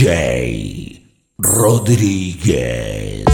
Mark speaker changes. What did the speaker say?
Speaker 1: J. Rodríguez.